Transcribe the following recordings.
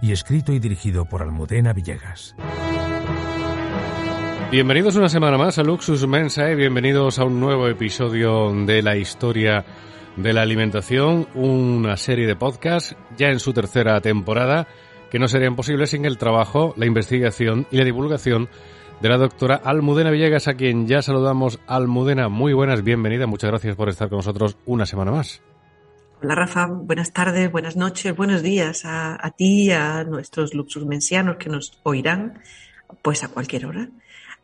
y escrito y dirigido por Almudena Villegas. Bienvenidos una semana más a Luxus Mensae, bienvenidos a un nuevo episodio de la historia de la alimentación, una serie de podcasts ya en su tercera temporada que no serían posibles sin el trabajo, la investigación y la divulgación de la doctora Almudena Villegas, a quien ya saludamos. Almudena, muy buenas, bienvenida, muchas gracias por estar con nosotros una semana más. Hola Rafa, buenas tardes, buenas noches, buenos días a, a ti, a nuestros luxurmensianos que nos oirán pues a cualquier hora.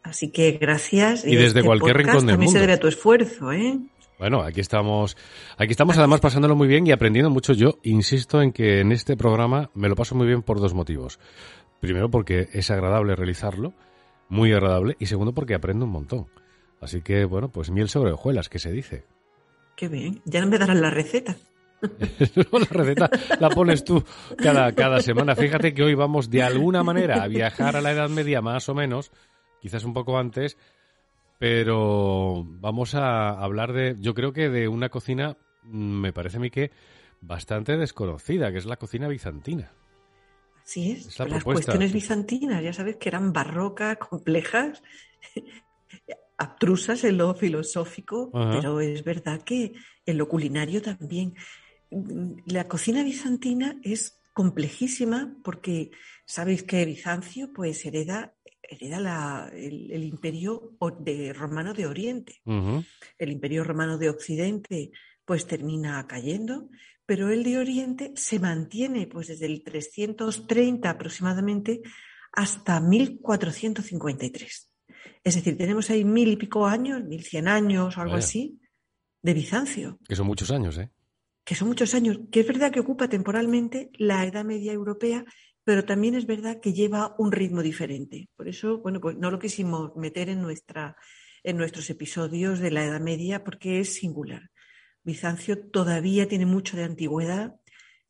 Así que gracias. Y, desde este cualquier rincón del también mundo. se debe a tu esfuerzo, ¿eh? Bueno, aquí estamos, aquí estamos además pasándolo muy bien y aprendiendo mucho. Yo insisto en que en este programa me lo paso muy bien por dos motivos. Primero porque es agradable realizarlo, muy agradable, y segundo porque aprendo un montón. Así que, bueno, pues miel sobre hojuelas, que se dice. Qué bien. Ya no me darán la receta. la receta la pones tú cada, cada semana. Fíjate que hoy vamos de alguna manera a viajar a la Edad Media más o menos, quizás un poco antes, pero vamos a hablar de, yo creo que de una cocina, me parece a mí que bastante desconocida, que es la cocina bizantina. Así es. Es la Las propuesta. cuestiones bizantinas, ya sabes que eran barrocas, complejas, abstrusas en lo filosófico, Ajá. pero es verdad que en lo culinario también. La cocina bizantina es complejísima porque sabéis que Bizancio pues hereda, hereda la- el, el imperio de, romano de Oriente. El imperio romano de Occidente pues termina cayendo, pero el de Oriente se mantiene pues desde el 330 aproximadamente hasta 1453. Es decir, tenemos ahí mil y pico años, mil cien años o algo Vaya. así, de Bizancio, Que son muchos años, ¿eh? Que son muchos años, que es verdad que ocupa temporalmente la Edad Media europea, pero también es verdad que lleva un ritmo diferente. Por eso, bueno, pues no lo quisimos meter en, nuestra, en nuestros episodios de la Edad Media porque es singular. Bizancio todavía tiene mucho de antigüedad,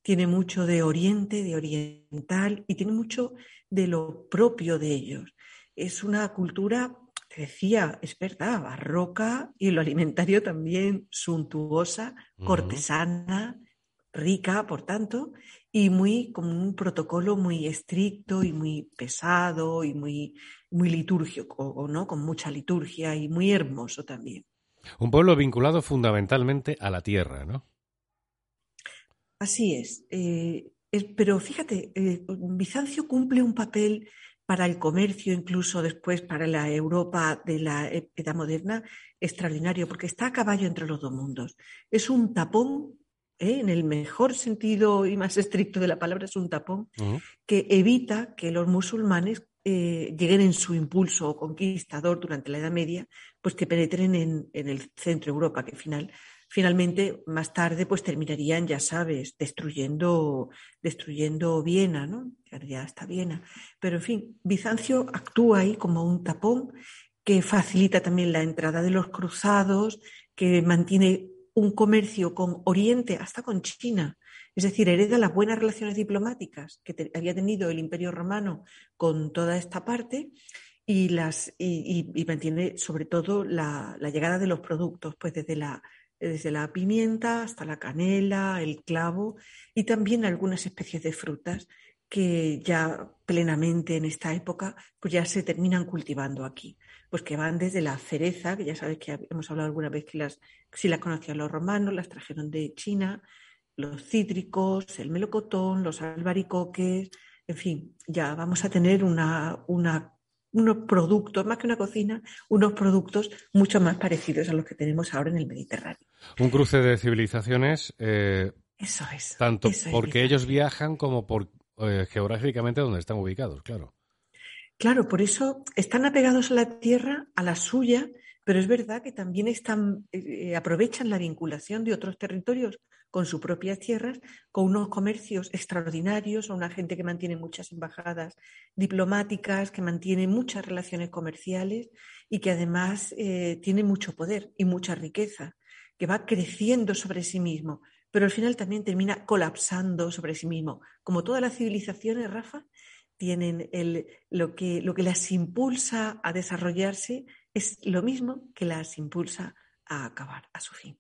tiene mucho de oriente, de oriental y tiene mucho de lo propio de ellos. Es una cultura, te decía, es verdad, barroca y en lo alimentario también suntuosa, cortesana, rica, por tanto, y muy con un protocolo muy estricto y muy pesado y muy, muy litúrgico, o ¿no? Con mucha liturgia y muy hermoso también. Un pueblo vinculado fundamentalmente a la tierra, ¿no? Así es. eh, es- pero fíjate, eh, Bizancio cumple un papel para el comercio, incluso después para la Europa de la Edad Moderna, extraordinario, porque está a caballo entre los dos mundos. Es un tapón, ¿eh? en el mejor sentido y más estricto de la palabra, es un tapón que evita que los musulmanes eh, lleguen en su impulso conquistador durante la Edad Media, pues que penetren en, en el centro de Europa, que final, finalmente más tarde pues terminarían, ya sabes, destruyendo, destruyendo Viena, ¿no? Ya está Viena. Pero en fin, Bizancio actúa ahí como un tapón que facilita también la entrada de los cruzados, que mantiene un comercio con Oriente, hasta con China. Es decir, hereda las buenas relaciones diplomáticas que había tenido el Imperio Romano con toda esta parte y, las, y, mantiene sobre todo la llegada de los productos, pues desde la, desde la pimienta hasta la canela, el clavo y también algunas especies de frutas que ya plenamente en esta época pues ya se terminan cultivando aquí, pues que van desde la cereza, que ya sabes que hemos hablado alguna vez que las, si las conocían los romanos, las trajeron de China, los cítricos, el melocotón, los albaricoques, en fin, ya vamos a tener una, una, unos productos, más que una cocina, unos productos mucho más parecidos a los que tenemos ahora en el Mediterráneo. Un cruce de civilizaciones. Eh, eso es. Tanto porque ellos viajan como por eh, geográficamente donde están ubicados, claro. Claro, por eso están apegados a la tierra, a la suya, pero es verdad que también están, eh, aprovechan la vinculación de otros territorios con sus propias tierras, con unos comercios extraordinarios, a una gente que mantiene muchas embajadas diplomáticas, que mantiene muchas relaciones comerciales y que además eh, tiene mucho poder y mucha riqueza, que va creciendo sobre sí mismo pero al final también termina colapsando sobre sí mismo. Como todas las civilizaciones, Rafa, tienen el, lo, que, lo que las impulsa a desarrollarse es lo mismo que las impulsa a acabar a su fin.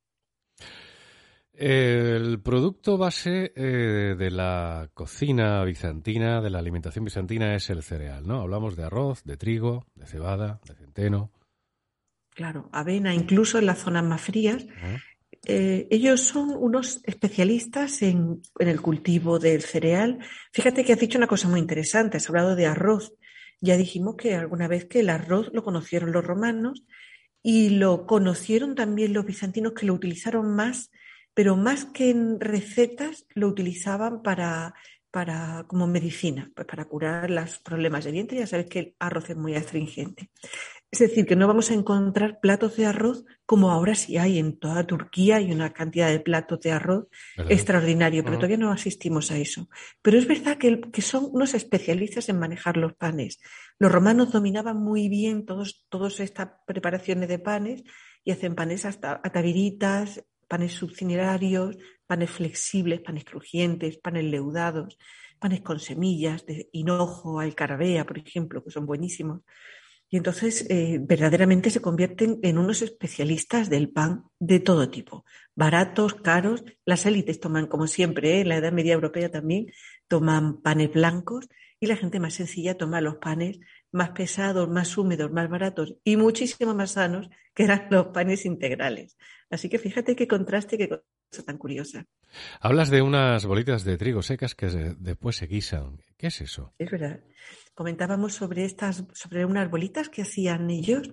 El producto base eh, de la cocina bizantina, de la alimentación bizantina, es el cereal, ¿no? Hablamos de arroz, de trigo, de cebada, de centeno. Claro, avena, incluso en las zonas más frías. Eh, ellos son unos especialistas en, el cultivo del cereal. Fíjate que has dicho una cosa muy interesante, has hablado de arroz. Ya dijimos que alguna vez que el arroz lo conocieron los romanos y lo conocieron también los bizantinos que lo utilizaron más, pero más que en recetas lo utilizaban para, para como medicina, pues para curar los problemas de vientre. Ya sabes que el arroz es muy astringente. Es decir, que no vamos a encontrar platos de arroz como ahora sí hay en toda Turquía, hay una cantidad de platos de arroz extraordinario, pero todavía no asistimos a eso. Pero es verdad que, son unos especialistas en manejar los panes. Los romanos dominaban muy bien todas todos estas preparaciones de panes y hacen panes hasta ataviritas, panes subcinierarios, panes flexibles, panes crujientes, panes leudados, panes con semillas de hinojo, alcarabea, por ejemplo, que son buenísimos. Y entonces eh, verdaderamente se convierten en unos especialistas del pan de todo tipo, baratos, caros. Las élites toman, como siempre, ¿eh? en la Edad Media Europea también, toman panes blancos y la gente más sencilla toma los panes más pesados, más húmedos, más baratos y muchísimo más sanos, que eran los panes integrales. Así que fíjate qué contraste, qué cosa tan curiosa. Hablas de unas bolitas de trigo secas que después se guisan. ¿Qué es eso? Es verdad comentábamos sobre estas, sobre unas bolitas que hacían ellos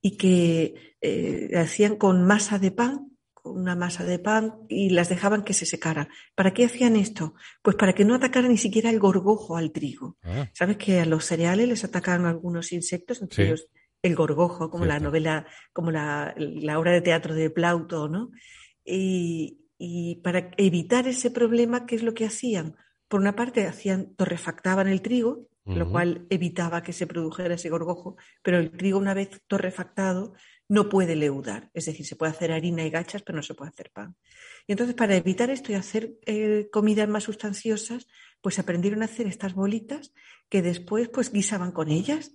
y que eh, hacían con masa de pan, con una masa de pan y las dejaban que se secaran. ¿Para qué hacían esto? Pues para que no atacara ni siquiera el gorgojo al trigo. Ah. Sabes que a los cereales les atacan algunos insectos, entre ellos el gorgojo, como la novela, como la, la, obra de teatro de Plauto, ¿no? Y, y para evitar ese problema, ¿qué es lo que hacían? Por una parte, hacían, torrefactaban el trigo, lo cual evitaba que se produjera ese gorgojo, pero el trigo una vez torrefactado no puede leudar, es decir, se puede hacer harina y gachas, pero no se puede hacer pan. Y entonces para evitar esto y hacer eh, comidas más sustanciosas, pues aprendieron a hacer estas bolitas que después pues guisaban con ellas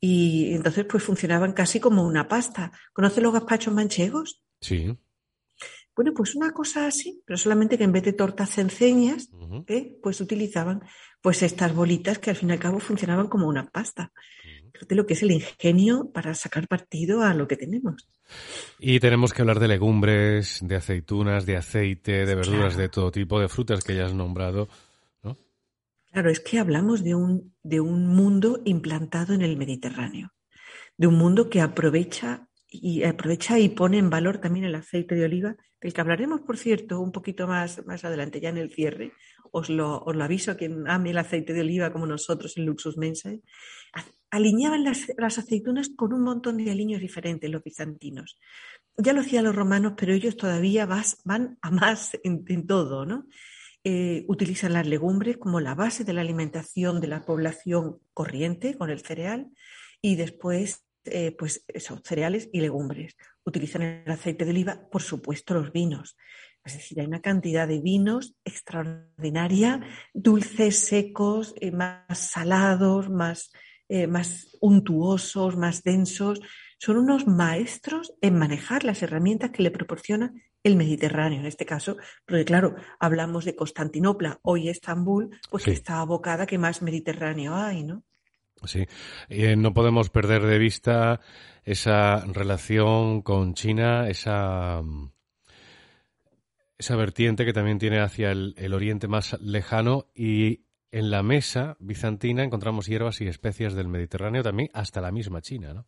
y entonces pues funcionaban casi como una pasta. ¿Conoces los gazpachos manchegos? Sí. Bueno, pues una cosa así, pero solamente que en vez de tortas cenceñas, ¿eh? pues utilizaban pues estas bolitas que al fin y al cabo funcionaban como una pasta. Fíjate lo que es el ingenio para sacar partido a lo que tenemos. Y tenemos que hablar de legumbres, de aceitunas, de aceite, de verduras de todo tipo, de frutas que ya has nombrado, ¿no? Claro, es que hablamos de un, de un mundo implantado en el Mediterráneo, de un mundo que aprovecha y aprovecha y pone en valor también el aceite de oliva, del que hablaremos, por cierto, un poquito más, más adelante, ya en el cierre. Os lo, os lo aviso a quien ame el aceite de oliva como nosotros en Luxus Mensae. Alineaban las, las aceitunas con un montón de aliños diferentes, los bizantinos. Ya lo hacían los romanos, pero ellos todavía van a más en, todo, ¿no? Eh, utilizan las legumbres como la base de la alimentación de la población corriente con el cereal y después eh, pues eso, cereales y legumbres. Utilizan el aceite de oliva, por supuesto, los vinos. Es decir, hay una cantidad de vinos extraordinaria, dulces, secos, eh, más salados, más, eh, más untuosos, más densos. Son unos maestros en manejar las herramientas que le proporciona el Mediterráneo en este caso, porque claro, hablamos de Constantinopla, hoy Estambul, pues que está abocada que más Mediterráneo hay, ¿no? Sí, eh, no podemos perder de vista esa relación con China, esa, esa vertiente que también tiene hacia el, el oriente más lejano y en la mesa bizantina encontramos hierbas y especias del Mediterráneo también hasta la misma China, ¿no?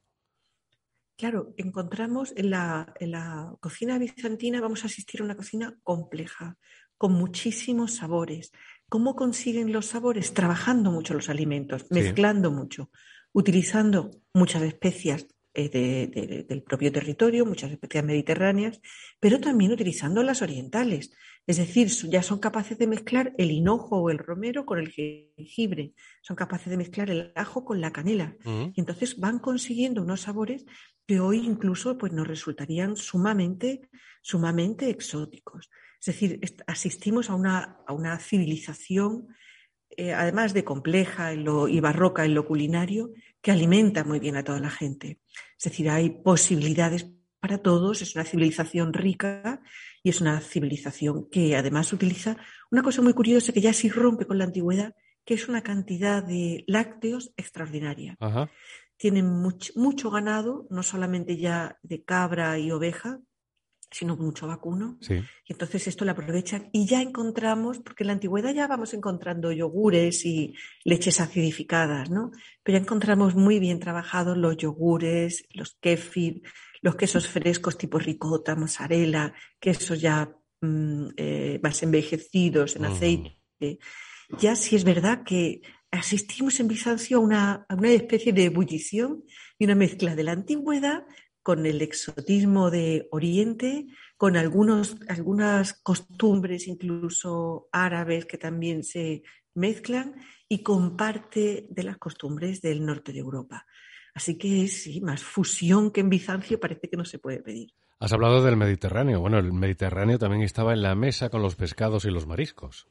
Claro, encontramos en la, en la cocina bizantina, vamos a asistir a una cocina compleja, con muchísimos sabores. ¿Cómo consiguen los sabores? Trabajando mucho los alimentos, mezclando mucho, utilizando muchas especias eh, del propio territorio, muchas especias mediterráneas, pero también utilizando las orientales. Es decir, ya son capaces de mezclar el hinojo o el romero con el jengibre, son capaces de mezclar el ajo con la canela. Y entonces van consiguiendo unos sabores que hoy incluso pues, nos resultarían sumamente, sumamente exóticos. Es decir, asistimos a una, a una civilización, eh, además de compleja y barroca en lo culinario, que alimenta muy bien a toda la gente. Es decir, hay posibilidades para todos, es una civilización rica y es una civilización que además utiliza una cosa muy curiosa que ya sí rompe con la antigüedad, que es una cantidad de lácteos extraordinaria. Tienen mucho ganado, no solamente ya de cabra y oveja, sino mucho vacuno. Y entonces esto lo aprovechan y ya encontramos, porque en la antigüedad ya vamos encontrando yogures y leches acidificadas, ¿no? Pero ya encontramos muy bien trabajados los yogures, los kefir, los quesos frescos tipo ricota, mozzarella, quesos ya mm, eh, más envejecidos en aceite. Ya sí es verdad que asistimos en Bizancio a una, a una especie de ebullición y una mezcla de la antigüedad con el exotismo de Oriente, con algunos, algunas costumbres incluso árabes que también se mezclan y con parte de las costumbres del norte de Europa. Así que sí, más fusión que en Bizancio parece que no se puede pedir. Has hablado del Mediterráneo. Bueno, el Mediterráneo también estaba en la mesa con los pescados y los mariscos.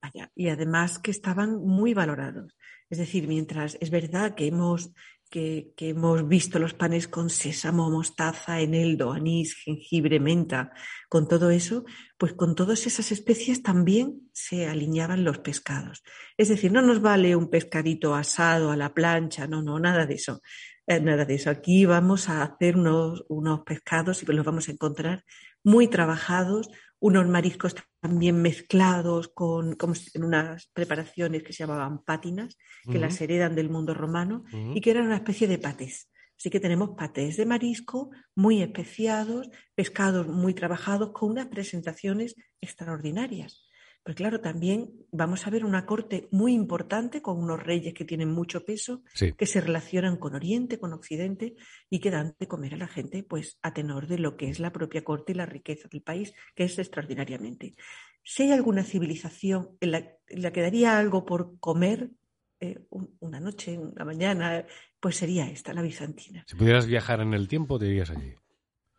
Vaya, y además que estaban muy valorados. Es decir, mientras es verdad que hemos que, hemos visto los panes con sésamo, mostaza, eneldo, anís, jengibre, menta, con todo eso, pues con todas esas especies también se alineaban los pescados. Es decir, no nos vale un pescadito asado a la plancha, no, no, nada de eso. Eh, nada de eso. Aquí vamos a hacer unos, unos pescados y los vamos a encontrar muy trabajados, unos mariscos también mezclados con, en unas preparaciones que se llamaban pátinas, que las heredan del mundo romano y que eran una especie de patés. Así que tenemos patés de marisco muy especiados, pescados muy trabajados con unas presentaciones extraordinarias. Pues claro, también vamos a ver una corte muy importante con unos reyes que tienen mucho peso, que se relacionan con Oriente, con Occidente y que dan de comer a la gente pues a tenor de lo que es la propia corte y la riqueza del país, que es extraordinariamente. Si hay alguna civilización en la, que daría algo por comer eh, una noche, una mañana, pues sería esta, la bizantina. Si pudieras viajar en el tiempo, te irías allí.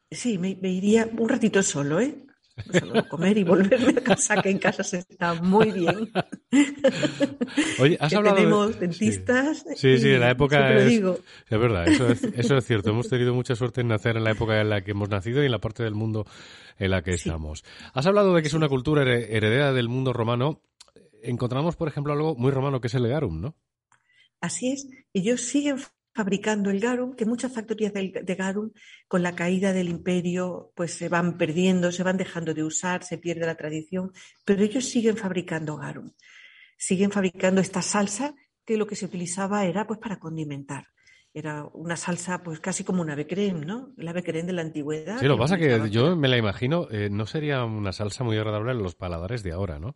Sí, me, me iría un ratito solo, ¿eh? Solo comer y volverme a casa, que en casa se está muy bien. Oye, has hablado tenemos dentistas. Sí, sí, en la época es, digo. es verdad, eso es, eso es cierto. Hemos tenido mucha suerte en nacer en la época en la que hemos nacido y en la parte del mundo en la que estamos. Has hablado de que es una cultura heredera del mundo romano. Encontramos, por ejemplo, algo muy romano que es el garum, ¿no? Así es. Ellos siguen fabricando el garum, que muchas factorías de, garum con la caída del imperio pues se van perdiendo, se van dejando de usar, se pierde la tradición, pero ellos siguen fabricando garum. Siguen fabricando esta salsa que lo que se utilizaba era pues para condimentar. Era una salsa pues casi como una becrem, ¿no? La becrem de la antigüedad. Sí, lo que pasa que yo me la imagino, eh, no sería una salsa muy agradable en los paladares de ahora, ¿no?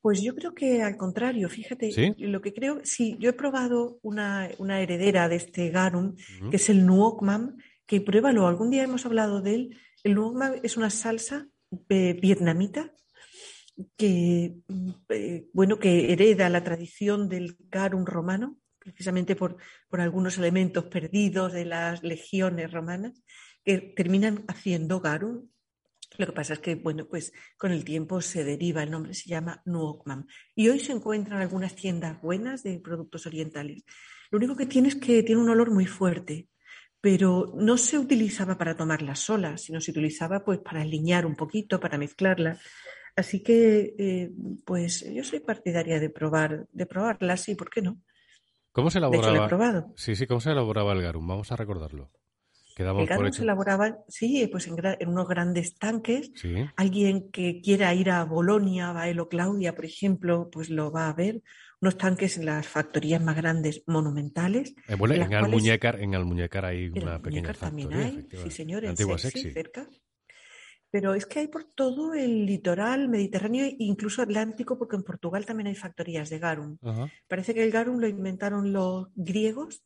Pues yo creo que al contrario, fíjate, lo que creo, sí, yo he probado una, heredera de este garum, que es el nuokmam, que pruébalo, algún día hemos hablado de él. El nuokmam es una salsa eh, vietnamita que, eh, bueno, que hereda la tradición del garum romano, precisamente por, por algunos elementos perdidos de las legiones romanas, que terminan haciendo garum lo que pasa es que, bueno, pues con el tiempo se deriva, el nombre se llama Nuokmam. Y hoy se encuentran algunas tiendas buenas de productos orientales. Lo único que tiene es que tiene un olor muy fuerte, pero no se utilizaba para tomarla sola, sino se utilizaba pues para aliñar un poquito, para mezclarla. Así que, eh, pues yo soy partidaria de probar, de probarla, sí, ¿por qué no? ¿Cómo se elaboraba? De hecho, he probado. Sí, sí, ¿cómo se elaboraba el garum? Vamos a recordarlo. El garum se elaboraba, sí, pues en, unos grandes tanques. Alguien que quiera ir a Bolonia, Baelo Claudia, por ejemplo, pues lo va a ver. Unos tanques en las factorías más grandes, monumentales. Eh, bueno, en, Almuñécar, en Almuñécar hay una pequeña factoría. también hay, sí señor, en Sexy, cerca. Pero es que hay por todo el litoral mediterráneo e incluso atlántico, porque en Portugal también hay factorías de garum. Parece que el garum lo inventaron los griegos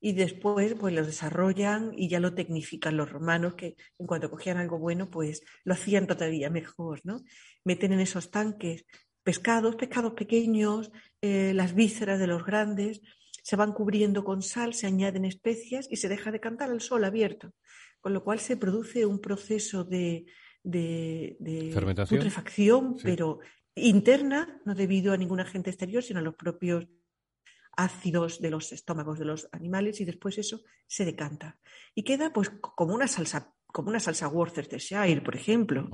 y después pues lo desarrollan y ya lo tecnifican los romanos, que en cuanto cogían algo bueno, pues lo hacían todavía mejor, ¿no? Meten en esos tanques pescados, pescados pequeños, eh, las vísceras de los grandes, se van cubriendo con sal, se añaden especias y se deja de cantar al sol abierto con lo cual se produce un proceso de, putrefacción, pero interna, no debido a ningún agente exterior, sino a los propios ácidos de los estómagos de los animales y después eso se decanta. Y queda pues como una salsa, como una salsa Worcestershire, por ejemplo.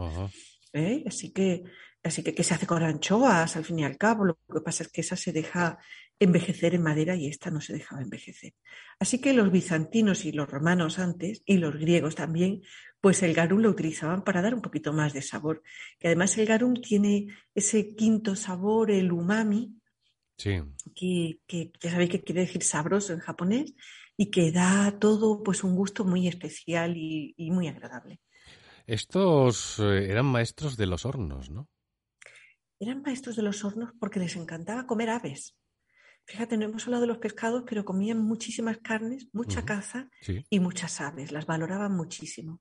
¿Eh? Así que así que, ¿qué se hace con anchoas al fin y al cabo? Lo que pasa es que esa se deja envejecer en madera y esta no se dejaba envejecer. Así que los bizantinos y los romanos antes, y los griegos también, pues el garum lo utilizaban para dar un poquito más de sabor. Que además el garum tiene ese quinto sabor, el umami, que, ya sabéis que quiere decir sabroso en japonés, y que da todo pues un gusto muy especial y, y muy agradable. Estos eh, eran maestros de los hornos, ¿no? Eran maestros de los hornos porque les encantaba comer aves. Fíjate, no hemos hablado de los pescados, pero comían muchísimas carnes, mucha caza y muchas aves, las valoraban muchísimo.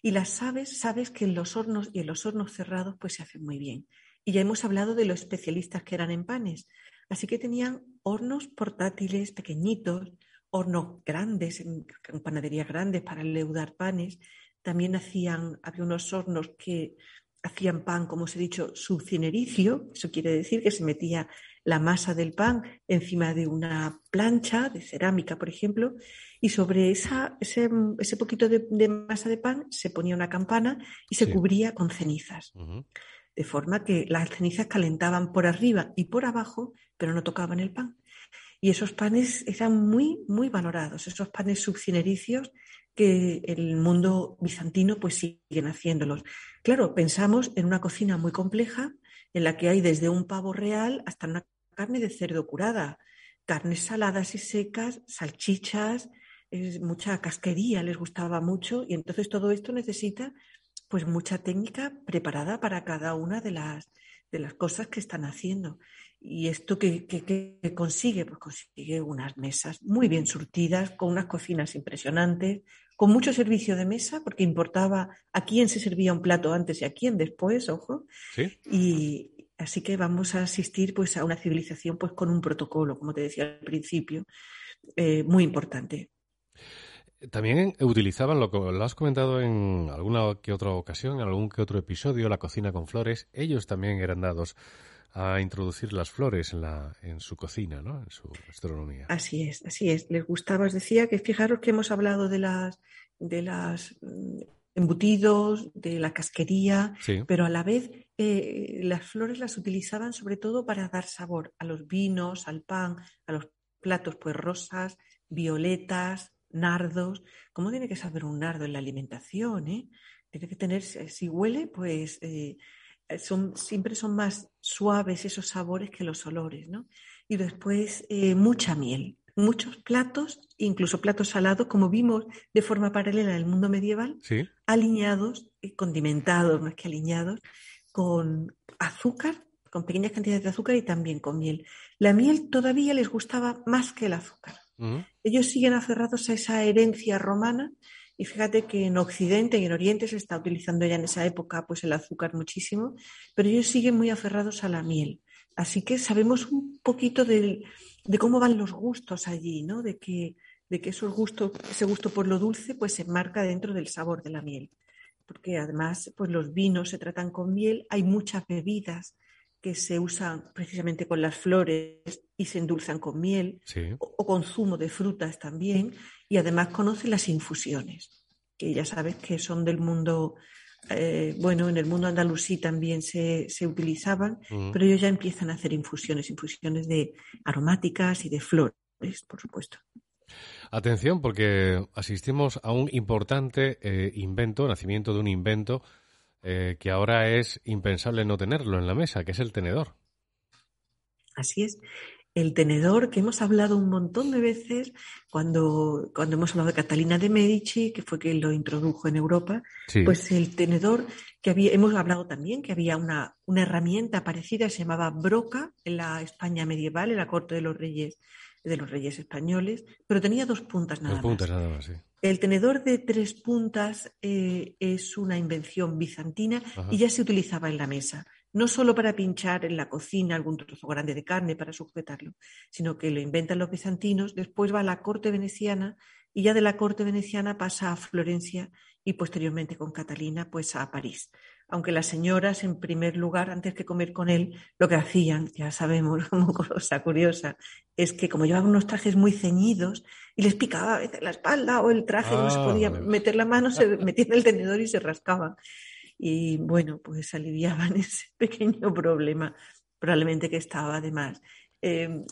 Y las aves, sabes que en los hornos y en los hornos cerrados pues se hacen muy bien. Y ya hemos hablado de los especialistas que eran en panes. Así que tenían hornos portátiles, pequeñitos, hornos grandes, en, panaderías grandes para leudar panes. También hacían, había unos hornos que hacían pan, como os he dicho, subcinericio, eso quiere decir que se metía la masa del pan encima de una plancha de cerámica, por ejemplo, y sobre esa, ese, ese poquito de, masa de pan se ponía una campana y se cubría con cenizas. De forma que las cenizas calentaban por arriba y por abajo, pero no tocaban el pan. Y esos panes eran muy, muy valorados, esos panes subcinericios que el mundo bizantino pues siguen haciéndolos. Claro, pensamos en una cocina muy compleja en la que hay desde un pavo real hasta una carne de cerdo curada, carnes saladas y secas, salchichas, mucha casquería les gustaba mucho y entonces todo esto necesita pues mucha técnica preparada para cada una de las, de las cosas que están haciendo. ¿Y esto que, consigue? Pues consigue unas mesas muy bien surtidas, con unas cocinas impresionantes, con mucho servicio de mesa, porque importaba a quién se servía un plato antes y a quién después, ojo. Y así que vamos a asistir pues, a una civilización pues, con un protocolo, como te decía al principio, eh, muy importante. También utilizaban, lo, lo has comentado en alguna que otra ocasión, en algún que otro episodio, la cocina con flores. Ellos también eran dados a introducir las flores en, la, en su cocina, ¿no? en su gastronomía. Así es, así es. Les gustaba, os decía que fijaros que hemos hablado de las, de las mm, embutidos, de la casquería, pero a la vez eh, las flores las utilizaban sobre todo para dar sabor a los vinos, al pan, a los platos, pues rosas, violetas, nardos. ¿Cómo tiene que saber un nardo en la alimentación? Eh? Tiene que tener, si huele, pues eh, eh, son, siempre son más suaves esos sabores que los olores, ¿no? Y después eh, mucha miel, muchos platos, incluso platos salados, como vimos de forma paralela en el mundo medieval, alineados, eh, condimentados más que alineados, con azúcar, con pequeñas cantidades de azúcar y también con miel. La miel todavía les gustaba más que el azúcar. Ellos siguen aferrados a esa herencia romana y fíjate que en Occidente y en Oriente se está utilizando ya en esa época pues el azúcar muchísimo, pero ellos siguen muy aferrados a la miel. Así que sabemos un poquito de, cómo van los gustos allí, ¿no? De que, de que esos gustos, ese gusto por lo dulce pues se marca dentro del sabor de la miel. Porque además pues los vinos se tratan con miel, hay muchas bebidas que se usan precisamente con las flores y se endulzan con miel o, con zumo de frutas también. Y además conoce las infusiones, que ya sabes que son del mundo, eh, bueno, en el mundo andalusí también se, utilizaban, mm. pero ellos ya empiezan a hacer infusiones, infusiones de aromáticas y de flores, por supuesto. Atención, porque asistimos a un importante eh, invento, nacimiento de un invento eh, que ahora es impensable no tenerlo en la mesa, que es el tenedor. Así es. El tenedor que hemos hablado un montón de veces cuando, cuando hemos hablado de Catalina de Medici, que fue quien lo introdujo en Europa, pues el tenedor que había, hemos hablado también que había una, una herramienta parecida, se llamaba broca en la España medieval, en la corte de los reyes de los reyes españoles, pero tenía dos puntas nada dos puntas nada más, sí. El tenedor de tres puntas eh, es una invención bizantina y ya se utilizaba en la mesa, no solo para pinchar en la cocina algún trozo grande de carne para sujetarlo, sino que lo inventan los bizantinos, después va a la corte veneciana y ya de la corte veneciana pasa a Florencia y posteriormente con Catalina pues a París aunque las señoras, en primer lugar, antes que comer con él, lo que hacían, ya sabemos como cosa curiosa, es que como llevaban unos trajes muy ceñidos y les picaba a veces la espalda o el traje, no se ah, podía meter la mano, se metía en el tenedor y se rascaba. Y bueno, pues aliviaban ese pequeño problema, probablemente que estaba además eh,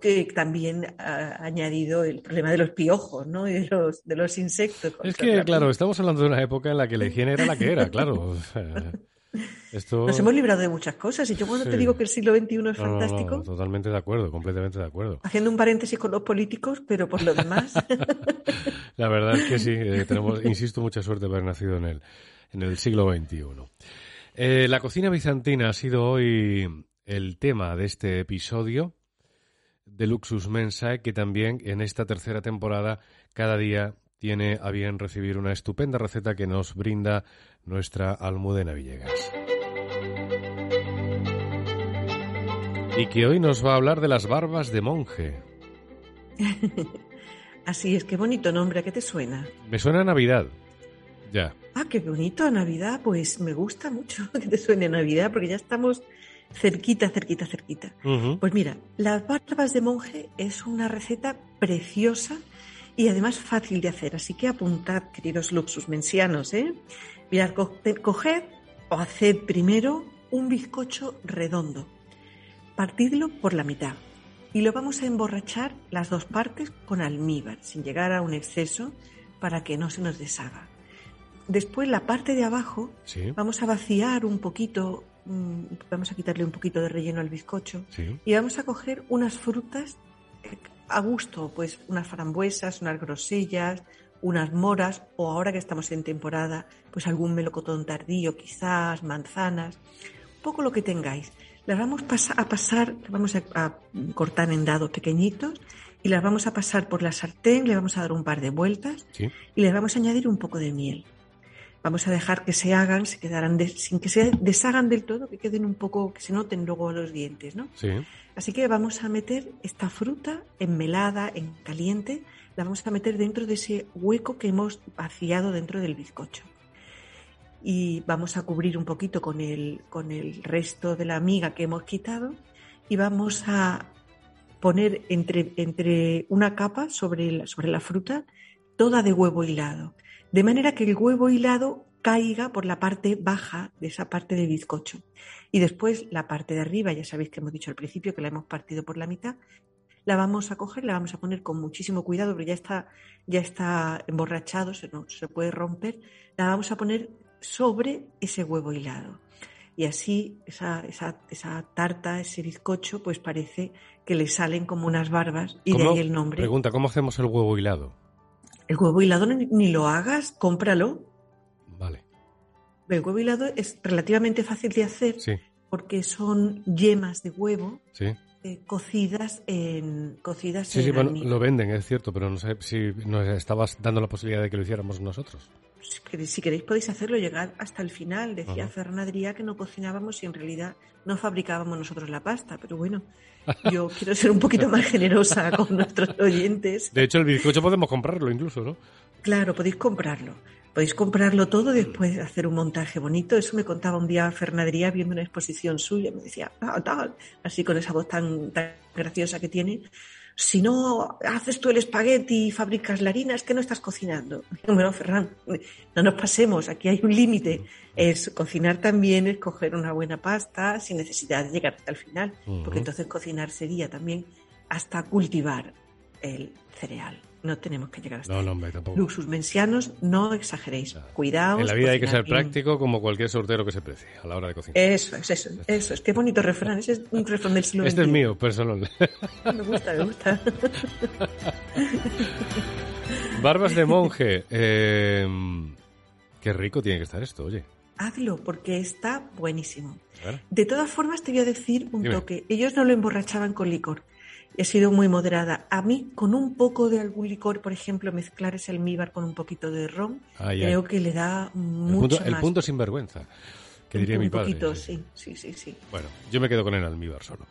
que también ha añadido el problema de los piojos ¿no? y de los, de los insectos. Es que, claro, estamos hablando de una época en la que la higiene era la que era, claro. esto... Nos hemos librado de muchas cosas y yo cuando te digo que el siglo XXI es fantástico... totalmente de acuerdo, completamente de acuerdo. Haciendo un paréntesis con los políticos, pero por lo demás... la verdad es que sí, eh, tenemos, insisto, mucha suerte de haber nacido en el, en el siglo XXI. Eh, la cocina bizantina ha sido hoy el tema de este episodio de Luxus Mensae, que también en esta tercera temporada cada día tiene a bien recibir una estupenda receta que nos brinda nuestra Almudena Villegas. Y que hoy nos va a hablar de las barbas de monje. Así es, qué bonito nombre, ¿a qué te suena? Me suena a Navidad. Ya. Ah, qué bonito a Navidad, pues me gusta mucho que te suene a Navidad, porque ya estamos cerquita, cerquita, cerquita. Pues mira, las barbas de monje es una receta preciosa y además fácil de hacer. Así que apuntad, queridos luxus mensianos, ¿eh? Mirad, coged o haced primero un bizcocho redondo. Partidlo por la mitad y lo vamos a emborrachar las dos partes con almíbar, sin llegar a un exceso para que no se nos deshaga. Después la parte de abajo vamos a vaciar un poquito vamos a quitarle un poquito de relleno al bizcocho. Y vamos a coger unas frutas eh, a gusto, pues unas frambuesas, unas grosellas, unas moras o ahora que estamos en temporada, pues algún melocotón tardío quizás, manzanas, un poco lo que tengáis. Las vamos a pasar, vamos a, cortar en dados pequeñitos y las vamos a pasar por la sartén, le vamos a dar un par de vueltas y les vamos a añadir un poco de miel vamos a dejar que se hagan, se quedarán sin que se deshagan del todo, que queden un poco, que se noten luego los dientes, ¿no? Sí. Así que vamos a meter esta fruta enmelada, en caliente, la vamos a meter dentro de ese hueco que hemos vaciado dentro del bizcocho. Y vamos a cubrir un poquito con el, con el resto de la miga que hemos quitado y vamos a poner entre, entre una capa sobre la, sobre la fruta toda de huevo hilado de manera que el huevo hilado caiga por la parte baja de esa parte del bizcocho. Y después la parte de arriba, ya sabéis que hemos dicho al principio que la hemos partido por la mitad, la vamos a coger, la vamos a poner con muchísimo cuidado, porque ya está, ya está emborrachado, se, no, se puede romper, la vamos a poner sobre ese huevo hilado. Y así esa, esa, esa tarta, ese bizcocho, pues parece que le salen como unas barbas y de ahí el nombre. Pregunta, ¿cómo hacemos el huevo hilado? El huevo hilado ni, lo hagas, cómpralo. Vale. El huevo hilado es relativamente fácil de hacer porque son yemas de huevo eh, cocidas en cocidas sí, sí, bueno, lo venden, es cierto, pero no sé si nos estabas dando la posibilidad de que lo hiciéramos nosotros. Si queréis podéis hacerlo, llegar hasta el final. Decía Fernandría que no cocinábamos y en realidad no fabricábamos nosotros la pasta, pero bueno, yo quiero ser un poquito más generosa con nuestros oyentes. De hecho, el bizcocho podemos comprarlo incluso, ¿no? Claro, podéis comprarlo. Podéis comprarlo todo y después hacer un montaje bonito. Eso me contaba un día Fernadería viendo una exposición suya. Me decía, ah, tal, así con esa voz tan, tan graciosa que tiene. Si no haces tú el espagueti y fabricas la harina, es que no estás cocinando. Bueno, Ferran, no nos pasemos, aquí hay un límite. Es cocinar también, es coger una buena pasta sin necesidad de llegar hasta el final, porque entonces cocinar sería también hasta cultivar el cereal no tenemos que llegar hasta no, no, hombre, tampoco. Luxus mensianos, no exageréis. Cuidado. En la vida hay que ser práctico como cualquier sortero que se precie a la hora de cocinar. Eso es, eso, eso es. Qué bonito refrán. Ese es un refrán del siglo Este es mío, personal. Me gusta, me gusta. Barbas de monje. Eh, qué rico tiene que estar esto, oye. Hazlo, porque está buenísimo. De todas formas, te voy a decir un toque. Ellos no lo emborrachaban con licor he sido muy moderada. A mí, con un poco de algún licor, por ejemplo, mezclar ese almíbar con un poquito de ron, creo que le da mucho el punto, El punto sin vergüenza, que diría mi padre. Un poquito, sí, sí, sí, sí. Bueno, yo me quedo con el almíbar solo.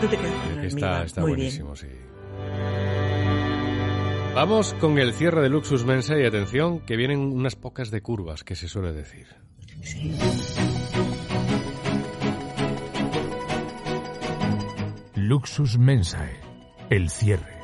Tú te quedas con el almíbar. Está, buenísimo, sí. Vamos con el cierre de Luxus Mensa y atención, que vienen unas pocas de curvas, que se suele decir. Sí. Luxus Mensae, el cierre.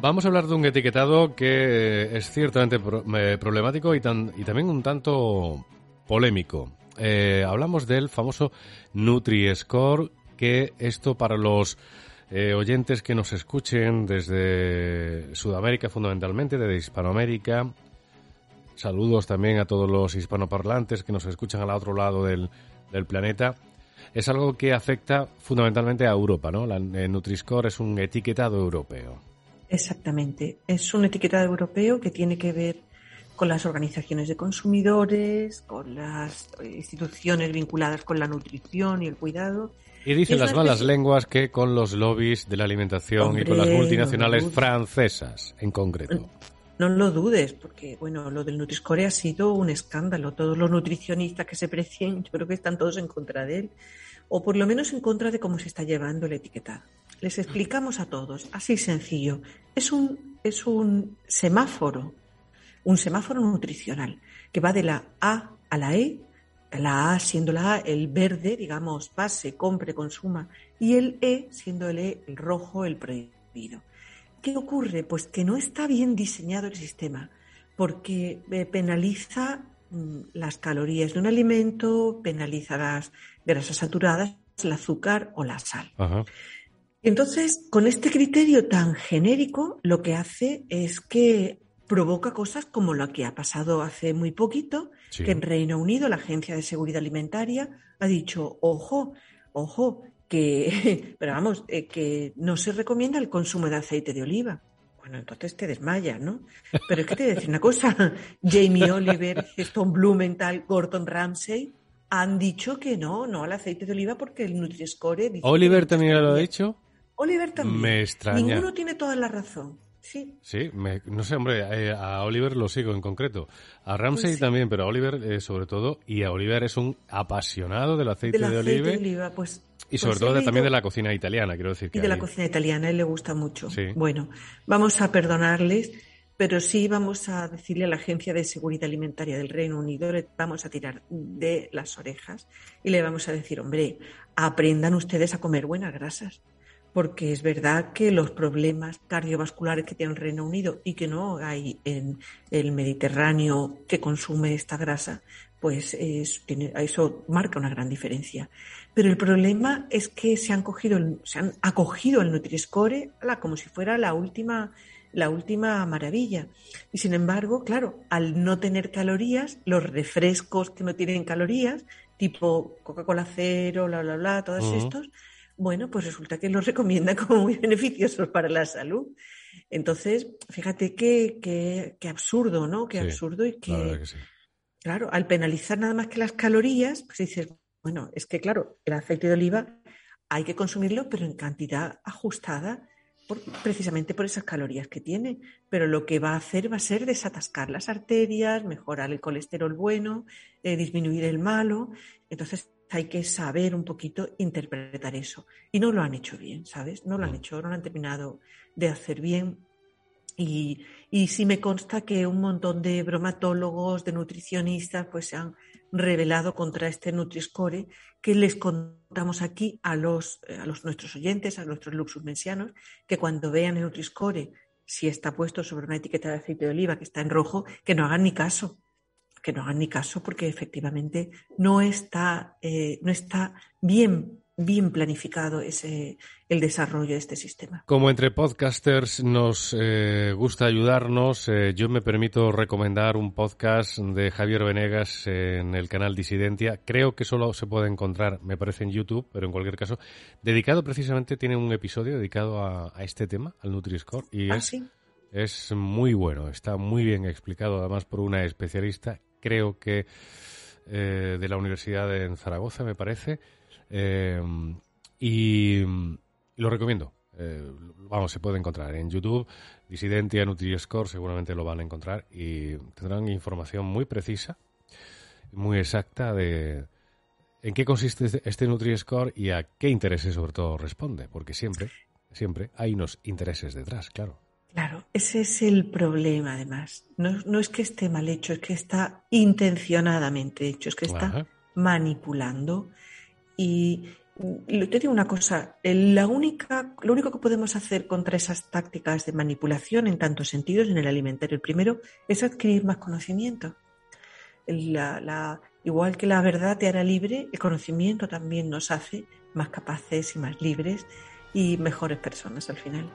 Vamos a hablar de un etiquetado que es ciertamente eh, problemático y, también un tanto polémico. Eh, hablamos del famoso Nutri-Score, que esto para los eh, oyentes que nos escuchen desde Sudamérica fundamentalmente, desde Hispanoamérica, Saludos también a todos los hispanoparlantes que nos escuchan al otro lado del, planeta. Es algo que afecta fundamentalmente a Europa, ¿no? La Nutri-Score es un etiquetado europeo. Exactamente. Es un etiquetado europeo que tiene que ver con las organizaciones de consumidores, con las instituciones vinculadas con la nutrición y el cuidado. Y dicen las malas lenguas que con los lobbies de la alimentación y con las multinacionales francesas en concreto. No lo dudes, porque bueno, lo del Nutriscore ha sido un escándalo. Todos los nutricionistas que se precien, yo creo que están todos en contra de él, o por lo menos en contra de cómo se está llevando el etiquetado. Les explicamos a todos, así sencillo. Es un, es un semáforo, un semáforo nutricional, que va de la A a la E, la A siendo la A el verde, digamos, base, compre, consuma, y el E siendo el E el rojo, el prohibido. ¿Qué ocurre? Pues que no está bien diseñado el sistema, porque eh, penaliza mm, las calorías de un alimento, penaliza las grasas saturadas, el azúcar o la sal. Entonces, con este criterio tan genérico, lo que hace es que provoca cosas como lo que ha pasado hace muy poquito, que en Reino Unido la Agencia de Seguridad Alimentaria ha dicho, ojo, ojo, que, pero vamos, eh, que no se recomienda el consumo de aceite de oliva. Bueno, entonces te desmayas, ¿no? Pero es que te voy a decir una cosa, Jamie Oliver, Stone Blumenthal, Gordon Ramsay han dicho que no, no al aceite de oliva porque el Nutri-Score... ¿Oliver también lo ha dicho? Oliver también. Me extraña. Ninguno tiene toda la razón. Sí. Sí, no sé, hombre, eh, a Oliver lo sigo en concreto. A Ramsey pues también, pero a Oliver eh, sobre todo. Y a Oliver es un apasionado del aceite, de, oliva. De oliva pues y sobre todo también de la cocina italiana, quiero decir. y de la cocina italiana, a él le gusta mucho. Bueno, vamos a perdonarles, pero sí vamos a decirle a la Agencia de Seguridad Alimentaria del Reino Unido, le vamos a tirar de las orejas y le vamos a decir, hombre, aprendan ustedes a comer buenas grasas. Porque es verdad que los problemas cardiovasculares que tiene el Reino Unido y que no hay en el Mediterráneo que consume esta grasa, pues eso marca una gran diferencia. Pero el problema es que se han cogido, se han acogido el Nutri-Score como si fuera la última, la última maravilla. Y sin embargo, claro, al no tener calorías, los refrescos que no tienen calorías, tipo Coca-Cola cero, bla, bla, bla, todos estos, bueno, pues resulta que los recomienda como muy beneficiosos para la salud. Entonces, fíjate qué, qué, absurdo, ¿no? Qué absurdo y que, claro, al penalizar nada más que las calorías, pues dices, bueno, es que claro, el aceite de oliva hay que consumirlo, pero en cantidad ajustada, precisamente por esas calorías que tiene. Pero lo que va a hacer va a ser desatascar las arterias, mejorar el colesterol bueno, eh, disminuir el malo. Entonces, hay que saber un poquito interpretar eso. Y no lo han hecho bien, ¿sabes? No lo han mm. hecho, no lo han terminado de hacer bien. Y, y sí me consta que un montón de bromatólogos, de nutricionistas, pues se han rebelado contra este Nutri-Score que les contamos aquí a los, eh, a los nuestros oyentes, a nuestros luxusmensianos, que cuando vean el Nutri-Score, si está puesto sobre una etiqueta de aceite de oliva que está en rojo, que no hagan ni caso, que no hagan ni caso porque efectivamente no está, eh, no está bien bien planificado ese, el desarrollo de este sistema. Como entre podcasters nos eh, gusta ayudarnos, eh, yo me permito recomendar un podcast de Javier Venegas en el canal Disidentia. Creo que solo se puede encontrar, me parece, en YouTube, pero en cualquier caso, dedicado precisamente, tiene un episodio dedicado a, este tema, al Nutri-Score, y ¿Ah, es, es muy bueno, está muy bien explicado, además por una especialista, creo que eh, de la Universidad de Zaragoza, me parece. Eh, y, lo recomiendo. Eh, vamos, se puede encontrar en YouTube, Disidentia Nutri-Score, seguramente lo van a encontrar y tendrán información muy precisa, muy exacta de en qué consiste este, este Nutri-Score y a qué intereses sobre todo responde, porque siempre, siempre hay unos intereses detrás, claro. Claro, ese es el problema además. No, no es que esté mal hecho, es que está intencionadamente hecho, es que está manipulando y, te digo una cosa, la única, lo único que podemos hacer contra esas tácticas de manipulación en tantos sentidos en el alimentario, el primero es adquirir más conocimiento. igual que la verdad te hará libre, el conocimiento también nos hace más capaces y más libres y mejores personas al final.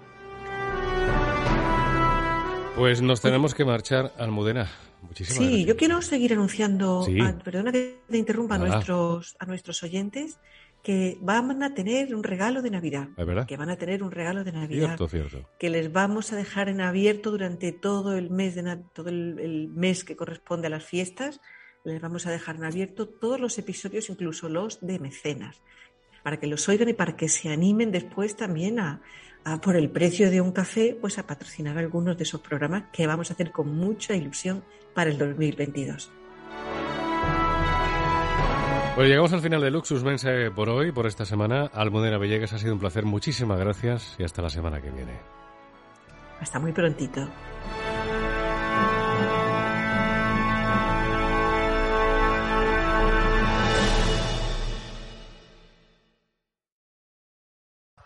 Pues nos tenemos que marchar, Almudena. Muchísimas sí, yo quiero seguir anunciando, perdona que te interrumpa a nuestros, a nuestros oyentes, que van a tener un regalo de Navidad. Que van a tener un regalo de Navidad. Cierto, cierto. Que les vamos a dejar en abierto durante todo el mes, de, todo el, mes que corresponde a las fiestas. Les vamos a dejar en abierto todos los episodios, incluso los de mecenas, para que los oigan y para que se animen después también a, por el precio de un café, pues a patrocinar algunos de esos programas que vamos a hacer con mucha ilusión para el 2022. Pues llegamos al final de Luxus Mense por hoy, por esta semana. Almudena Villegas, ha sido un placer. Muchísimas gracias y hasta la semana que viene. Hasta muy prontito.